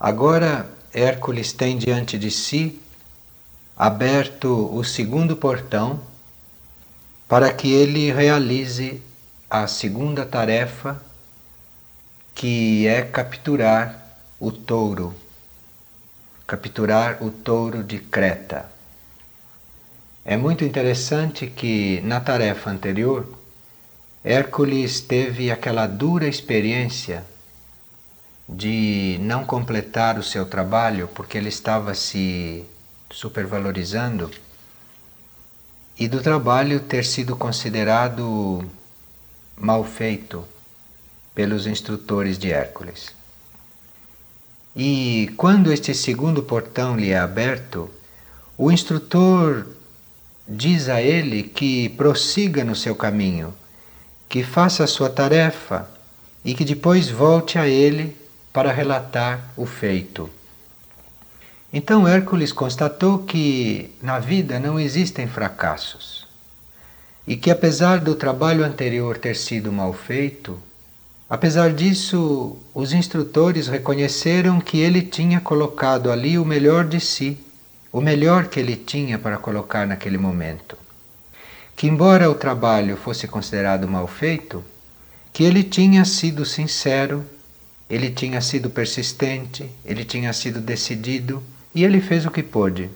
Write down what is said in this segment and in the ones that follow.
Agora Hércules tem diante de si aberto o segundo portão para que ele realize a segunda tarefa, que é capturar o touro, capturar o touro de Creta. É muito interessante que na tarefa anterior, Hércules teve aquela dura experiência de não completar o seu trabalho porque ele estava se supervalorizando e do trabalho ter sido considerado mal feito pelos instrutores de Hércules. E quando este segundo portão lhe é aberto, o instrutor diz a ele que prossiga no seu caminho, que faça a sua tarefa e que depois volte a ele para relatar o feito. Então Hércules constatou que na vida não existem fracassos e que, apesar do trabalho anterior ter sido mal feito, apesar disso, os instrutores reconheceram que ele tinha colocado ali o melhor de si, o melhor que ele tinha para colocar naquele momento. Que, embora o trabalho fosse considerado mal feito, que ele tinha sido sincero ele tinha sido persistente, ele tinha sido decidido e ele fez o que pôde.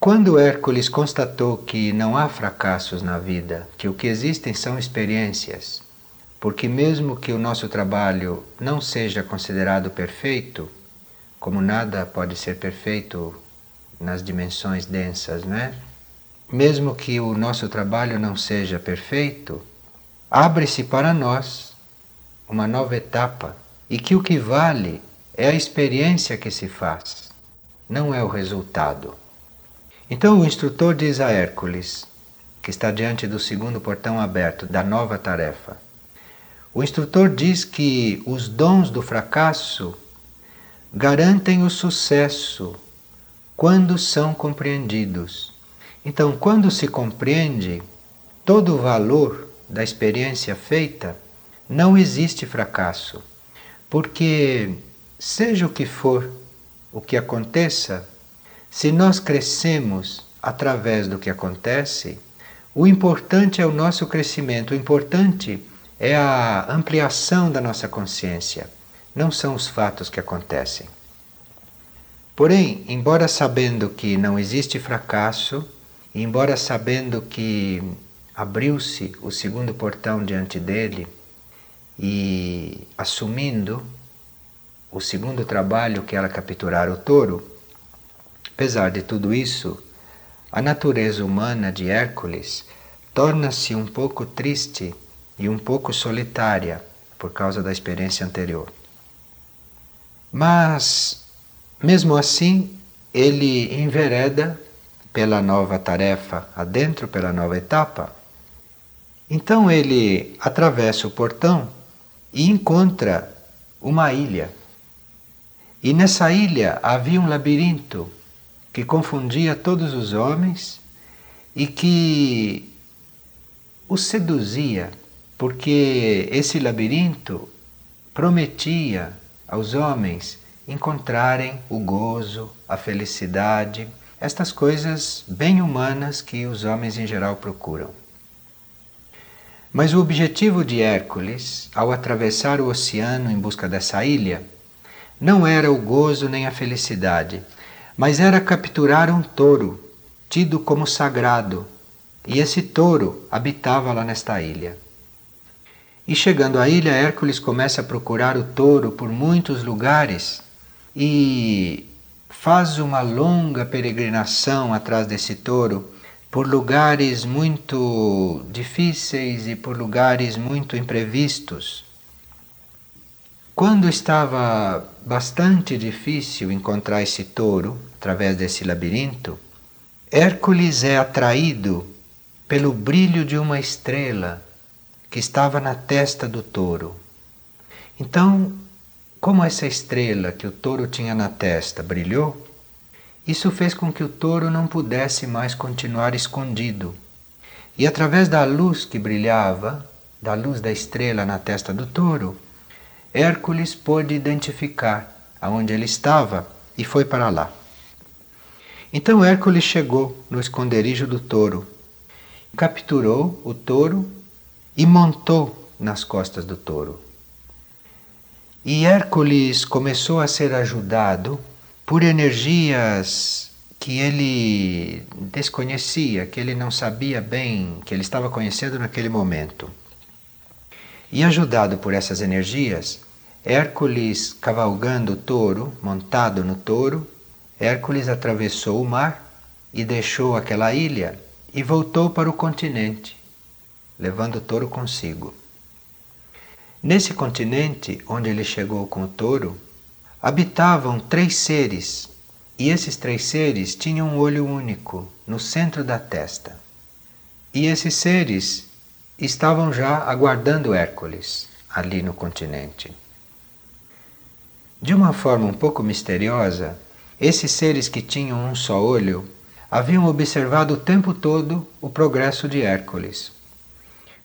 Quando Hércules constatou que não há fracassos na vida, que o que existem são experiências, porque mesmo que o nosso trabalho não seja considerado perfeito, como nada pode ser perfeito nas dimensões densas, não é? Mesmo que o nosso trabalho não seja perfeito, abre-se para nós uma nova etapa e que o que vale é a experiência que se faz, não é o resultado. Então o instrutor diz a Hércules, que está diante do segundo portão aberto da nova tarefa, o instrutor diz que os dons do fracasso garantem o sucesso quando são compreendidos. Então, quando se compreende todo o valor da experiência feita, não existe fracasso, porque, seja o que for o que aconteça, se nós crescemos através do que acontece, o importante é o nosso crescimento, o importante é a ampliação da nossa consciência, não são os fatos que acontecem. Porém, embora sabendo que não existe fracasso, embora sabendo que abriu-se o segundo portão diante dele, e assumindo o segundo trabalho que era capturar o touro, apesar de tudo isso, a natureza humana de Hércules torna-se um pouco triste e um pouco solitária por causa da experiência anterior. Mas, mesmo assim, ele envereda pela nova tarefa adentro, pela nova etapa. Então ele atravessa o portão e encontra uma ilha. E nessa ilha havia um labirinto que confundia todos os homens e que os seduzia, porque esse labirinto prometia aos homens encontrarem o gozo, a felicidade, estas coisas bem humanas que os homens em geral procuram. Mas o objetivo de Hércules, ao atravessar o oceano em busca dessa ilha, não era o gozo nem a felicidade, mas era capturar um touro, tido como sagrado, e esse touro habitava lá nesta ilha. E chegando à ilha, Hércules começa a procurar o touro por muitos lugares e faz uma longa peregrinação atrás desse touro por lugares muito difíceis e por lugares muito imprevistos. Quando estava bastante difícil encontrar esse touro através desse labirinto, Hércules é atraído pelo brilho de uma estrela que estava na testa do touro. Então, como essa estrela que o touro tinha na testa brilhou, isso fez com que o touro não pudesse mais continuar escondido. E através da luz que brilhava, da luz da estrela na testa do touro, Hércules pôde identificar aonde ele estava e foi para lá. Então Hércules chegou no esconderijo do touro, capturou o touro e montou nas costas do touro. E Hércules começou a ser ajudado por energias que ele desconhecia, que ele não sabia bem, que ele estava conhecendo naquele momento. E ajudado por essas energias, Hércules cavalgando o touro, montado no touro, Hércules atravessou o mar e deixou aquela ilha e voltou para o continente, levando o touro consigo. Nesse continente onde ele chegou com o touro, habitavam três seres, e esses três seres tinham um olho único no centro da testa. E esses seres estavam já aguardando Hércules ali no continente. De uma forma um pouco misteriosa, esses seres que tinham um só olho haviam observado o tempo todo o progresso de Hércules.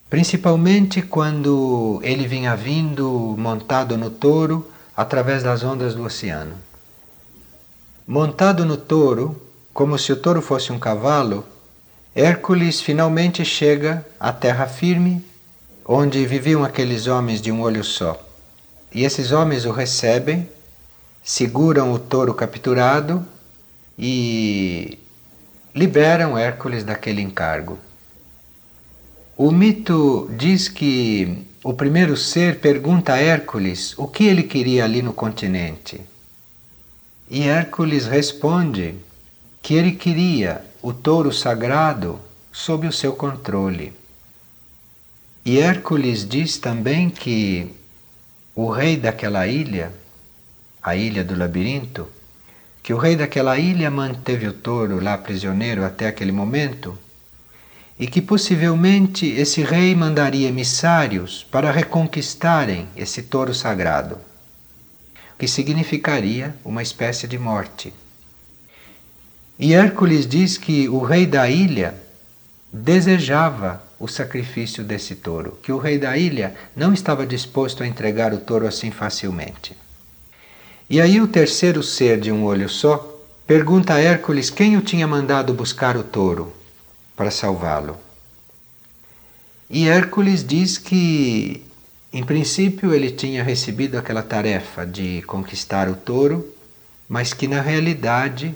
Principalmente quando ele vinha vindo montado no touro através das ondas do oceano. Montado no touro, como se o touro fosse um cavalo, Hércules finalmente chega à terra firme, onde viviam aqueles homens de um olho só. E esses homens o recebem, seguram o touro capturado e liberam Hércules daquele encargo. O mito diz que o primeiro ser pergunta a Hércules o que ele queria ali no continente. E Hércules responde que ele queria o touro sagrado sob o seu controle. E Hércules diz também que o rei daquela ilha, a ilha do labirinto, que o rei daquela ilha manteve o touro lá prisioneiro até aquele momento e que possivelmente esse rei mandaria emissários para reconquistarem esse touro sagrado, que significaria uma espécie de morte. E Hércules diz que o rei da ilha desejava o sacrifício desse touro, que o rei da ilha não estava disposto a entregar o touro assim facilmente. E aí o terceiro ser de um olho só pergunta a Hércules quem o tinha mandado buscar o touro para salvá-lo. E Hércules diz que, em princípio, ele tinha recebido aquela tarefa de conquistar o touro, mas que na realidade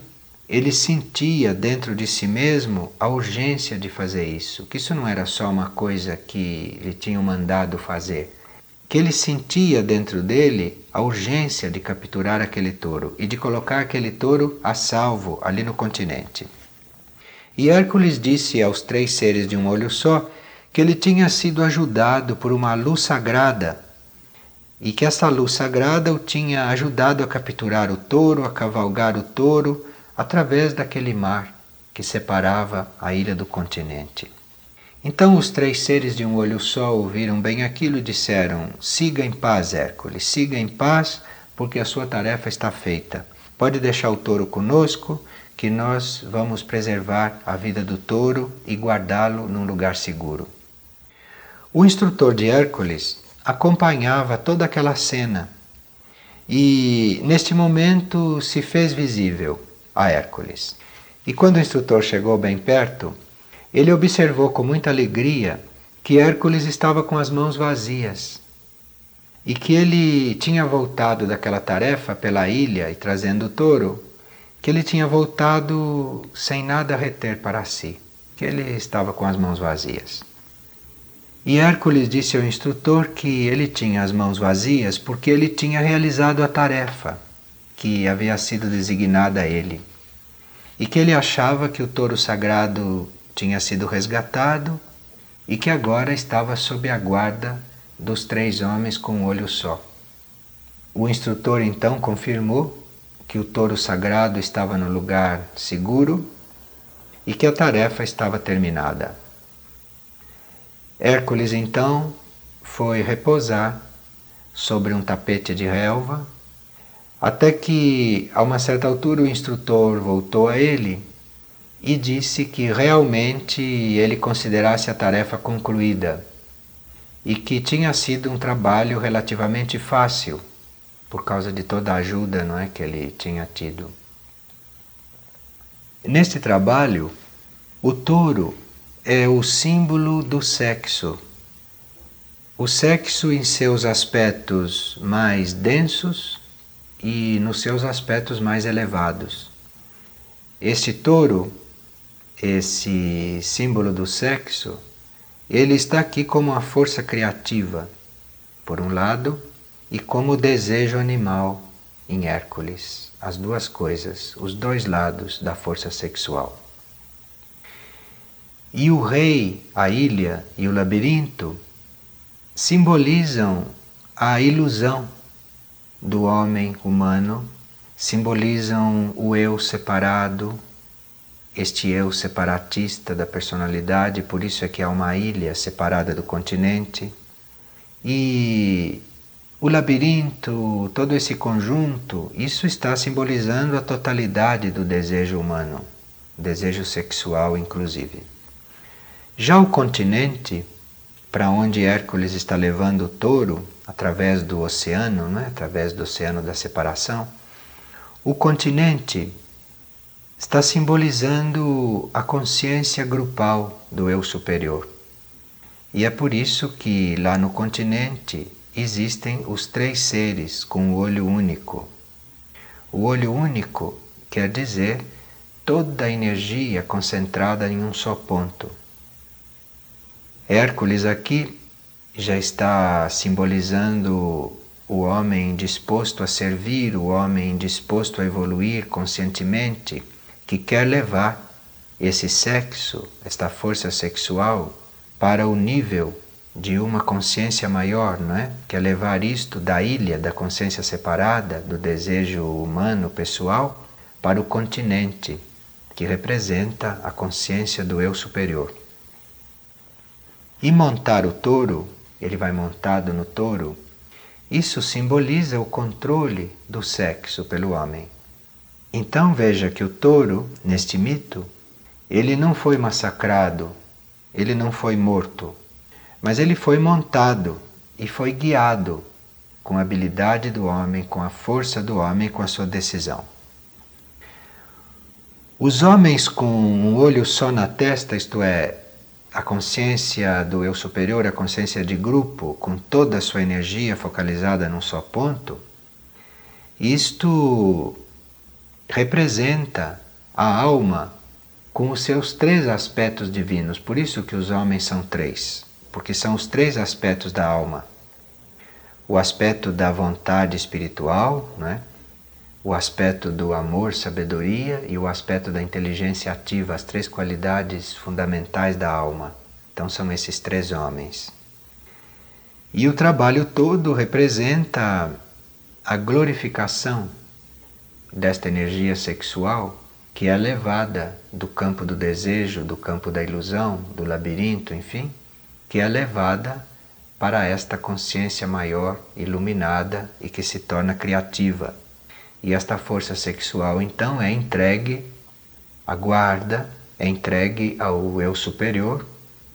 ele sentia dentro de si mesmo a urgência de fazer isso, que isso não era só uma coisa que lhe tinham mandado fazer, que ele sentia dentro dele a urgência de capturar aquele touro e de colocar aquele touro a salvo ali no continente. E Hércules disse aos três seres de um olho só que ele tinha sido ajudado por uma luz sagrada e que essa luz sagrada o tinha ajudado a capturar o touro, a cavalgar o touro através daquele mar que separava a ilha do continente. Então os três seres de um olho só ouviram bem aquilo e disseram: Siga em paz, Hércules, siga em paz, porque a sua tarefa está feita. Pode deixar o touro conosco que nós vamos preservar a vida do touro e guardá-lo num lugar seguro. O instrutor de Hércules acompanhava toda aquela cena e, neste momento, se fez visível a Hércules. E quando o instrutor chegou bem perto, ele observou com muita alegria que Hércules estava com as mãos vazias e que ele tinha voltado daquela tarefa pela ilha e trazendo o touro que ele tinha voltado sem nada reter para si, que ele estava com as mãos vazias. E Hércules disse ao instrutor que ele tinha as mãos vazias porque ele tinha realizado a tarefa que havia sido designada a ele, e que ele achava que o touro sagrado tinha sido resgatado e que agora estava sob a guarda dos três homens com um olho só. O instrutor então confirmou que o touro sagrado estava no lugar seguro e que a tarefa estava terminada. Hércules então foi repousar sobre um tapete de relva, até que, a uma certa altura, o instrutor voltou a ele e disse que realmente ele considerasse a tarefa concluída e que tinha sido um trabalho relativamente fácil por causa de toda a ajuda não é, que ele tinha tido. Neste trabalho, o touro é o símbolo do sexo. O sexo em seus aspectos mais densos e nos seus aspectos mais elevados. Este touro, esse símbolo do sexo, ele está aqui como a força criativa, por um lado, e como o desejo animal em Hércules, as duas coisas, os dois lados da força sexual. E o rei, a ilha e o labirinto simbolizam a ilusão do homem humano, simbolizam o eu separado, este eu separatista da personalidade, por isso é que há uma ilha separada do continente. E o labirinto, todo esse conjunto, isso está simbolizando a totalidade do desejo humano, desejo sexual inclusive. Já o continente, para onde Hércules está levando o touro, através do oceano, não é? através do oceano da separação, o continente está simbolizando a consciência grupal do eu superior. E é por isso que lá no continente existem os três seres com o olho único. O olho único quer dizer toda a energia concentrada em um só ponto. Hércules aqui já está simbolizando o homem disposto a servir, o homem disposto a evoluir conscientemente, que quer levar esse sexo, esta força sexual, para o nível de uma consciência maior, não é? Quer levar isto da ilha da consciência separada, do desejo humano pessoal, para o continente, que representa a consciência do eu superior. E montar o touro, ele vai montado no touro, isso simboliza o controle do sexo pelo homem. Então veja que o touro, neste mito, ele não foi massacrado, ele não foi morto, mas ele foi montado e foi guiado com a habilidade do homem, com a força do homem, com a sua decisão. Os homens com um olho só na testa, isto é, a consciência do eu superior, a consciência de grupo, com toda a sua energia focalizada num só ponto, isto representa a alma com os seus três aspectos divinos. Por isso que os homens são três, porque são os três aspectos da alma. O aspecto da vontade espiritual, né? o aspecto do amor, sabedoria e o aspecto da inteligência ativa, as três qualidades fundamentais da alma. Então são esses três homens. E o trabalho todo representa a glorificação desta energia sexual que é levada do campo do desejo, do campo da ilusão, do labirinto, enfim, que é levada para esta consciência maior, iluminada e que se torna criativa e esta força sexual então é entregue à guarda, é entregue ao eu superior,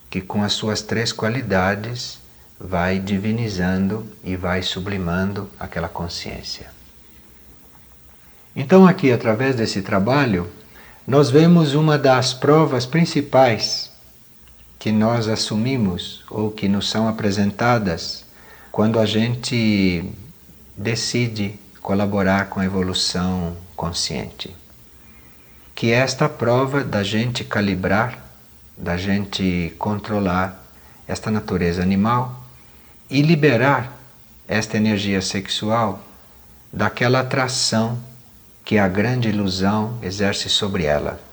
que com as suas três qualidades vai divinizando e vai sublimando aquela consciência. Então, aqui, através desse trabalho, nós vemos uma das provas principais que nós assumimos ou que nos são apresentadas quando a gente decide colaborar com a evolução consciente. Que é esta prova da gente calibrar, da gente controlar esta natureza animal e liberar esta energia sexual daquela atração que a grande ilusão exerce sobre ela.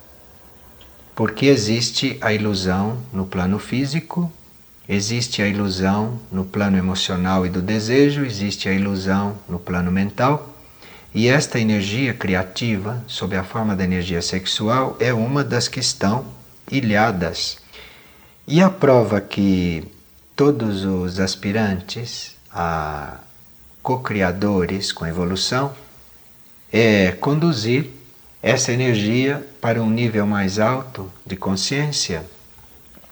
Porque existe a ilusão no plano físico Existe a ilusão no plano emocional e do desejo, existe a ilusão no plano mental, e esta energia criativa, sob a forma da energia sexual, é uma das que estão ilhadas. E a prova que todos os aspirantes a co-criadores com a evolução é conduzir essa energia para um nível mais alto de consciência,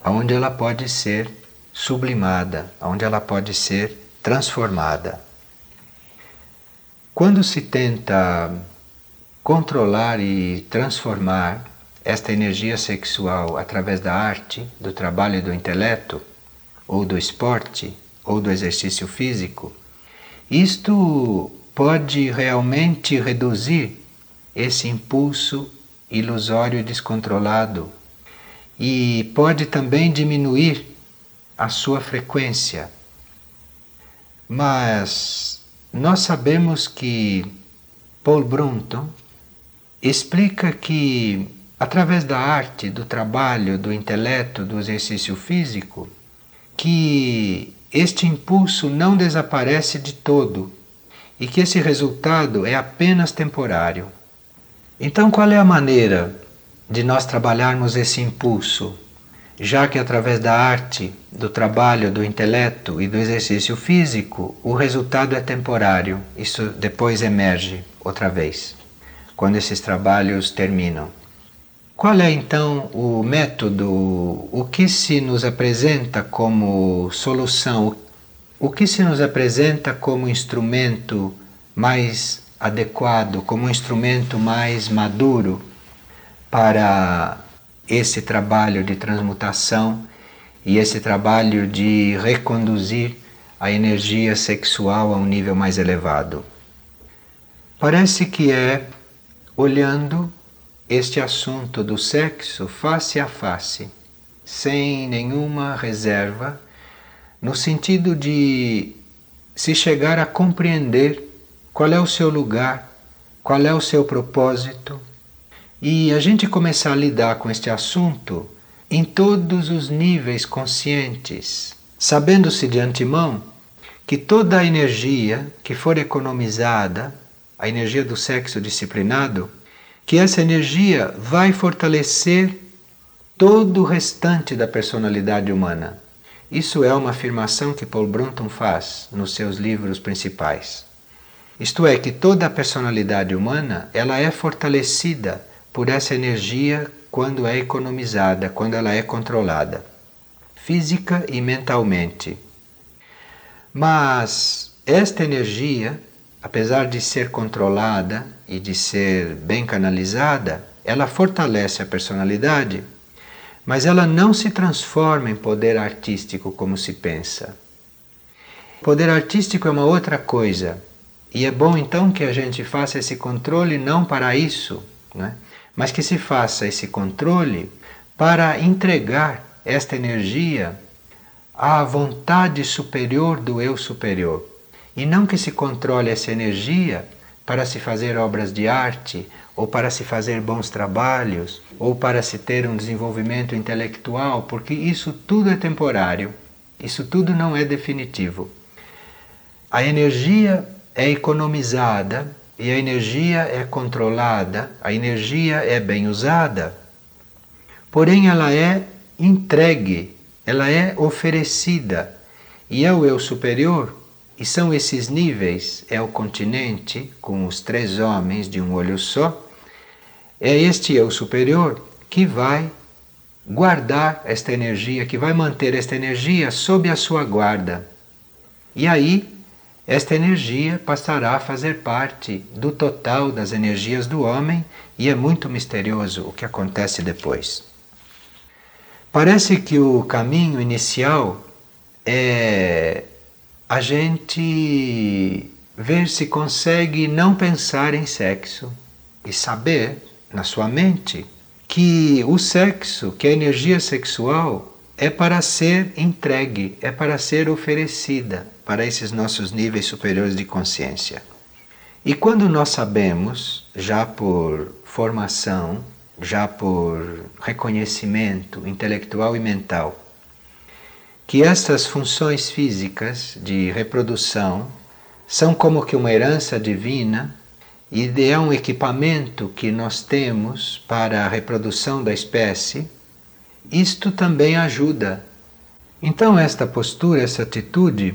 onde ela pode ser sublimada, onde ela pode ser transformada. Quando se tenta controlar e transformar esta energia sexual através da arte, do trabalho e do intelecto, ou do esporte, ou do exercício físico, isto pode realmente reduzir esse impulso ilusório e descontrolado e pode também diminuir a sua frequência. Mas nós sabemos que Paul Brunton explica que através da arte, do trabalho, do intelecto, do exercício físico, que este impulso não desaparece de todo e que esse resultado é apenas temporário. Então, qual é a maneira de nós trabalharmos esse impulso? Já que através da arte, do trabalho, do intelecto e do exercício físico, o resultado é temporário, isso depois emerge outra vez, quando esses trabalhos terminam. Qual é então o método, o que se nos apresenta como solução, o que se nos apresenta como instrumento mais adequado, como instrumento mais maduro para esse trabalho de transmutação e esse trabalho de reconduzir a energia sexual a um nível mais elevado. Parece que é olhando este assunto do sexo face a face, sem nenhuma reserva, no sentido de se chegar a compreender qual é o seu lugar, qual é o seu propósito, e a gente começar a lidar com este assunto em todos os níveis conscientes, sabendo-se de antemão que toda a energia que for economizada, a energia do sexo disciplinado, que essa energia vai fortalecer todo o restante da personalidade humana. Isso é uma afirmação que Paul Brunton faz nos seus livros principais. Isto é que toda a personalidade humana, ela é fortalecida por essa energia quando é economizada, quando ela é controlada, física e mentalmente. Mas esta energia, apesar de ser controlada e de ser bem canalizada, ela fortalece a personalidade, mas ela não se transforma em poder artístico como se pensa. Poder artístico é uma outra coisa e é bom então que a gente faça esse controle não para isso, né? mas que se faça esse controle para entregar esta energia à vontade superior do eu superior. E não que se controle essa energia para se fazer obras de arte, ou para se fazer bons trabalhos, ou para se ter um desenvolvimento intelectual, porque isso tudo é temporário, isso tudo não é definitivo. A energia é economizada e a energia é controlada, a energia é bem usada, porém ela é entregue, ela é oferecida e é o eu superior. E são esses níveis: é o continente com os três homens de um olho só, é este eu superior que vai guardar esta energia, que vai manter esta energia sob a sua guarda. E aí esta energia passará a fazer parte do total das energias do homem e é muito misterioso o que acontece depois. Parece que o caminho inicial é a gente ver se consegue não pensar em sexo e saber na sua mente que o sexo, que a energia sexual é para ser entregue, é para ser oferecida para esses nossos níveis superiores de consciência. E quando nós sabemos, já por formação, já por reconhecimento intelectual e mental, que estas funções físicas de reprodução são como que uma herança divina e é um equipamento que nós temos para a reprodução da espécie, isto também ajuda. Então, esta postura, essa atitude,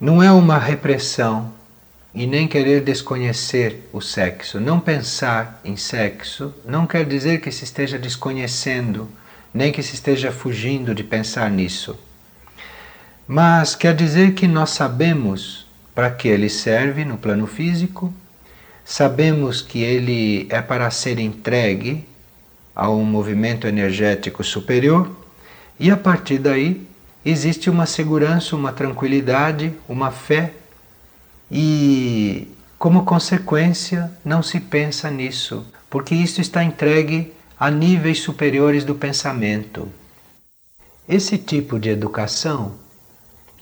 não é uma repressão e nem querer desconhecer o sexo. Não pensar em sexo não quer dizer que se esteja desconhecendo, nem que se esteja fugindo de pensar nisso. Mas quer dizer que nós sabemos para que ele serve no plano físico, sabemos que ele é para ser entregue a um movimento energético superior, e a partir daí existe uma segurança, uma tranquilidade, uma fé, e como consequência não se pensa nisso, porque isso está entregue a níveis superiores do pensamento. Esse tipo de educação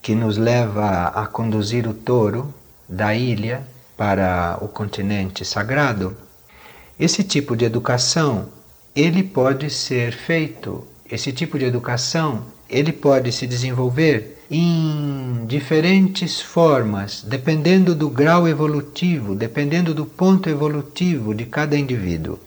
que nos leva a conduzir o touro da ilha para o continente sagrado, esse tipo de educação ele pode ser feito, esse tipo de educação ele pode se desenvolver em diferentes formas, dependendo do grau evolutivo, dependendo do ponto evolutivo de cada indivíduo.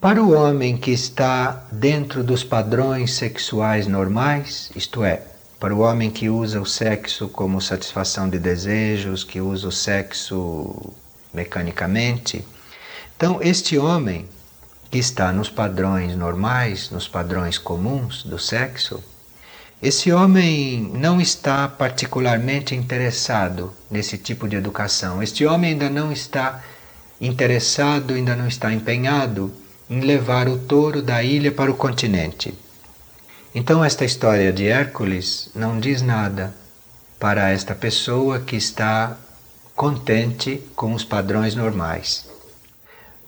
Para o homem que está dentro dos padrões sexuais normais, isto é, para o homem que usa o sexo como satisfação de desejos, que usa o sexo mecanicamente, então este homem que está nos padrões normais, nos padrões comuns do sexo, esse homem não está particularmente interessado nesse tipo de educação. Este homem ainda não está interessado, ainda não está empenhado em levar o touro da ilha para o continente. Então, esta história de Hércules não diz nada para esta pessoa que está contente com os padrões normais.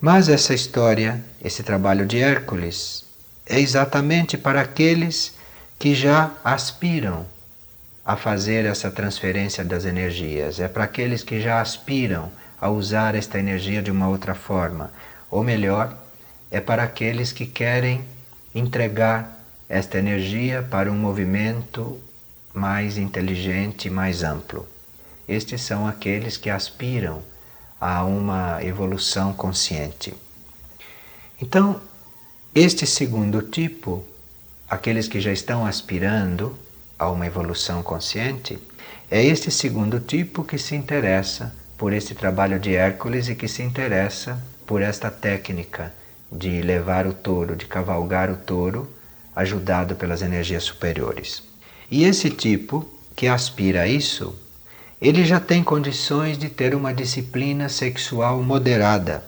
Mas essa história, esse trabalho de Hércules, é exatamente para aqueles que já aspiram a fazer essa transferência das energias, é para aqueles que já aspiram a usar esta energia de uma outra forma, ou melhor, é para aqueles que querem entregar esta energia para um movimento mais inteligente, mais amplo. Estes são aqueles que aspiram a uma evolução consciente. Então, este segundo tipo, aqueles que já estão aspirando a uma evolução consciente, é este segundo tipo que se interessa por este trabalho de Hércules e que se interessa por esta técnica de levar o touro, de cavalgar o touro, ajudado pelas energias superiores. E esse tipo que aspira a isso, ele já tem condições de ter uma disciplina sexual moderada.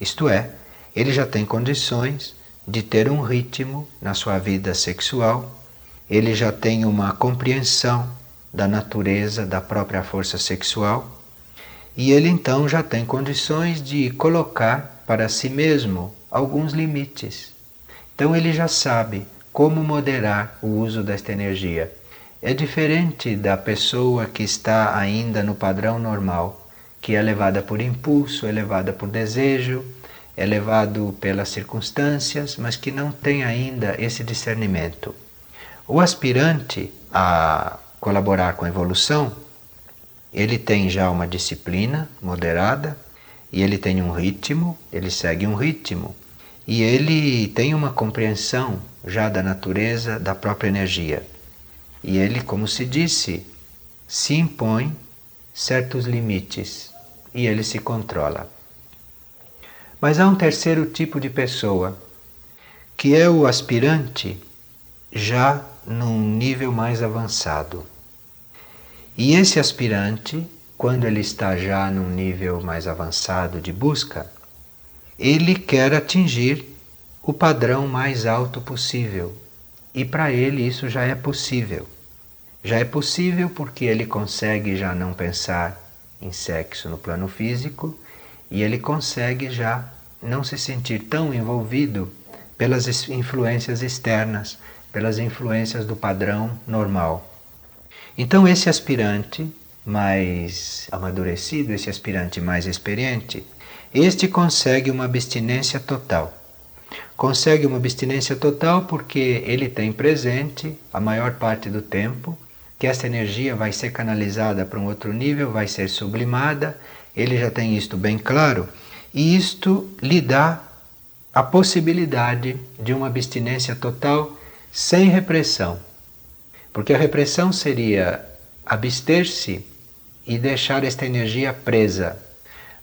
Isto é, ele já tem condições de ter um ritmo na sua vida sexual, ele já tem uma compreensão da natureza da própria força sexual e ele então já tem condições de colocar para si mesmo alguns limites. Então ele já sabe como moderar o uso desta energia. É diferente da pessoa que está ainda no padrão normal, que é levada por impulso, é levada por desejo, é levado pelas circunstâncias, mas que não tem ainda esse discernimento. O aspirante a colaborar com a evolução, ele tem já uma disciplina moderada e ele tem um ritmo, ele segue um ritmo e ele tem uma compreensão já da natureza da própria energia. E ele, como se disse, se impõe certos limites e ele se controla. Mas há um terceiro tipo de pessoa, que é o aspirante já num nível mais avançado. E esse aspirante, quando ele está já num nível mais avançado de busca, ele quer atingir o padrão mais alto possível. E para ele isso já é possível. Já é possível porque ele consegue já não pensar em sexo no plano físico e ele consegue já não se sentir tão envolvido pelas influências externas, pelas influências do padrão normal. Então, esse aspirante mais amadurecido, esse aspirante mais experiente, este consegue uma abstinência total. Consegue uma abstinência total porque ele tem presente a maior parte do tempo que essa energia vai ser canalizada para um outro nível, vai ser sublimada, ele já tem isto bem claro, e isto lhe dá a possibilidade de uma abstinência total sem repressão. Porque a repressão seria abster-se e deixar esta energia presa.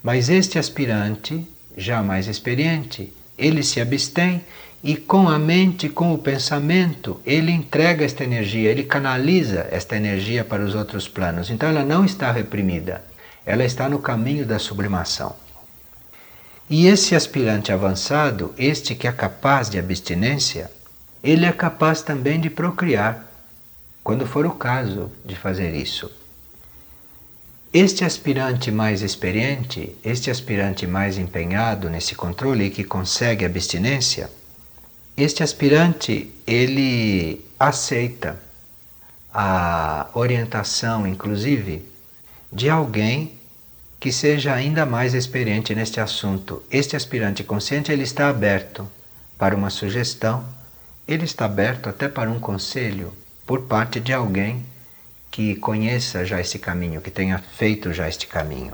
Mas este aspirante, já mais experiente, ele se abstém e com a mente, com o pensamento, ele entrega esta energia, ele canaliza esta energia para os outros planos. Então ela não está reprimida, ela está no caminho da sublimação. E esse aspirante avançado, este que é capaz de abstinência, ele é capaz também de procriar, quando for o caso de fazer isso. Este aspirante mais experiente, este aspirante mais empenhado nesse controle e que consegue abstinência, este aspirante ele aceita a orientação, inclusive, de alguém que seja ainda mais experiente neste assunto. Este aspirante consciente ele está aberto para uma sugestão, ele está aberto até para um conselho por parte de alguém que conheça já esse caminho, que tenha feito já este caminho.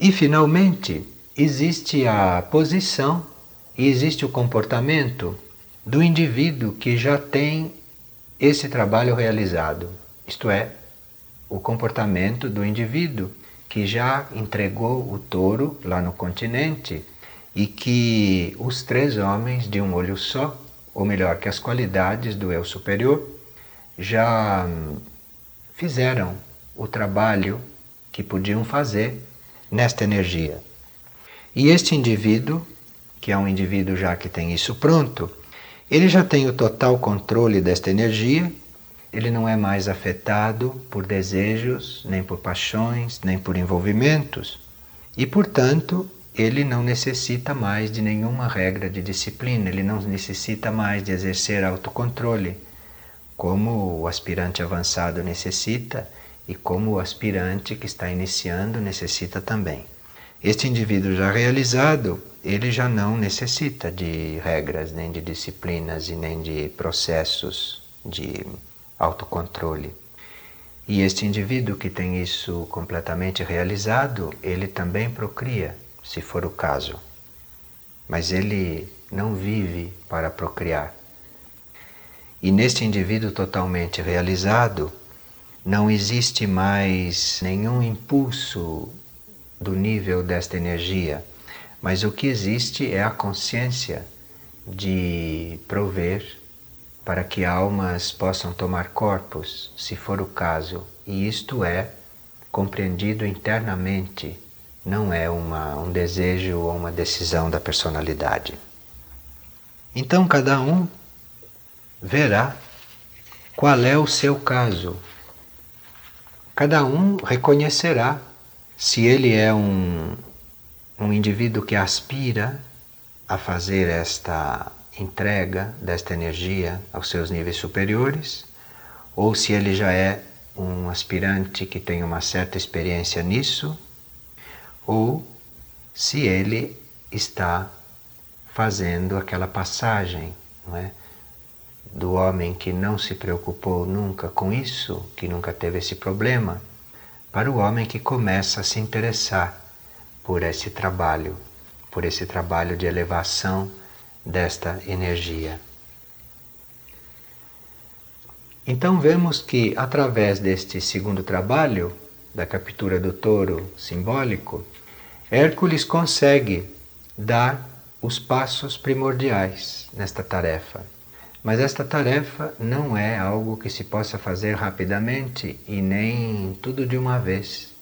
E finalmente, existe a posição e existe o comportamento do indivíduo que já tem esse trabalho realizado, isto é, o comportamento do indivíduo que já entregou o touro lá no continente e que os três homens de um olho só, ou melhor, que as qualidades do eu superior, já fizeram o trabalho que podiam fazer nesta energia. E este indivíduo, que é um indivíduo já que tem isso pronto, ele já tem o total controle desta energia ele não é mais afetado por desejos, nem por paixões, nem por envolvimentos, e, portanto, ele não necessita mais de nenhuma regra de disciplina, ele não necessita mais de exercer autocontrole, como o aspirante avançado necessita e como o aspirante que está iniciando necessita também. Este indivíduo já realizado, ele já não necessita de regras, nem de disciplinas e nem de processos de autocontrole. E este indivíduo que tem isso completamente realizado, ele também procria, se for o caso. Mas ele não vive para procriar. E neste indivíduo totalmente realizado, não existe mais nenhum impulso do nível desta energia, mas o que existe é a consciência de prover para que almas possam tomar corpos, se for o caso, e isto é compreendido internamente, não é uma, um desejo ou uma decisão da personalidade. Então cada um verá qual é o seu caso. Cada um reconhecerá se ele é um, um indivíduo que aspira a fazer esta entrega desta energia aos seus níveis superiores, ou se ele já é um aspirante que tem uma certa experiência nisso, ou se ele está fazendo aquela passagem, não é? Do homem que não se preocupou nunca com isso, que nunca teve esse problema, para o homem que começa a se interessar por esse trabalho, por esse trabalho de elevação desta energia. Então vemos que através deste segundo trabalho, da captura do touro simbólico, Hércules consegue dar os passos primordiais nesta tarefa. Mas esta tarefa não é algo que se possa fazer rapidamente e nem tudo de uma vez.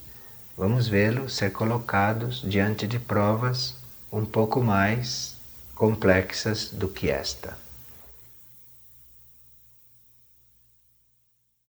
Vamos vê-lo ser colocados diante de provas um pouco mais complexas do que esta.